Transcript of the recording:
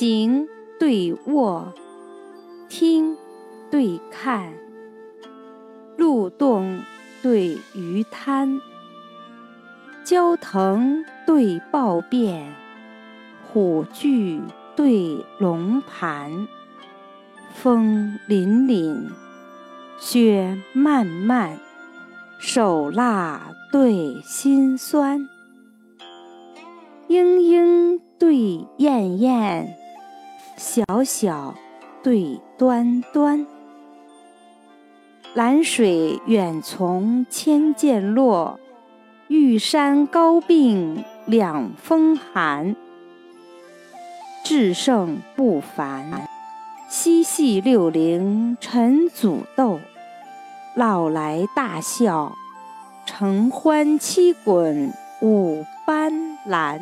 行对卧，听对看，鹿洞对鱼滩，蛟腾对豹变，虎踞对龙盘，风凛凛，雪漫漫，手辣对心酸，莺莺对燕燕，小小对端端。蓝水远从千涧落，玉山高并两峰寒。至圣不凡，嬉戏六龄陈祖斗，老来大笑，承欢七滚舞斑斓。